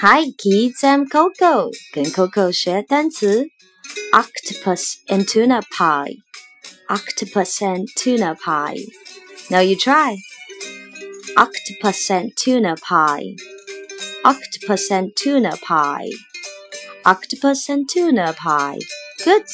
Hi kids, I'm Coco，跟 Coco 学单词。Octopus and tuna pie. Octopus and tuna pie. Now you try. Octopus and tuna pie. Octopus and tuna pie. Octopus and tuna pie. Good.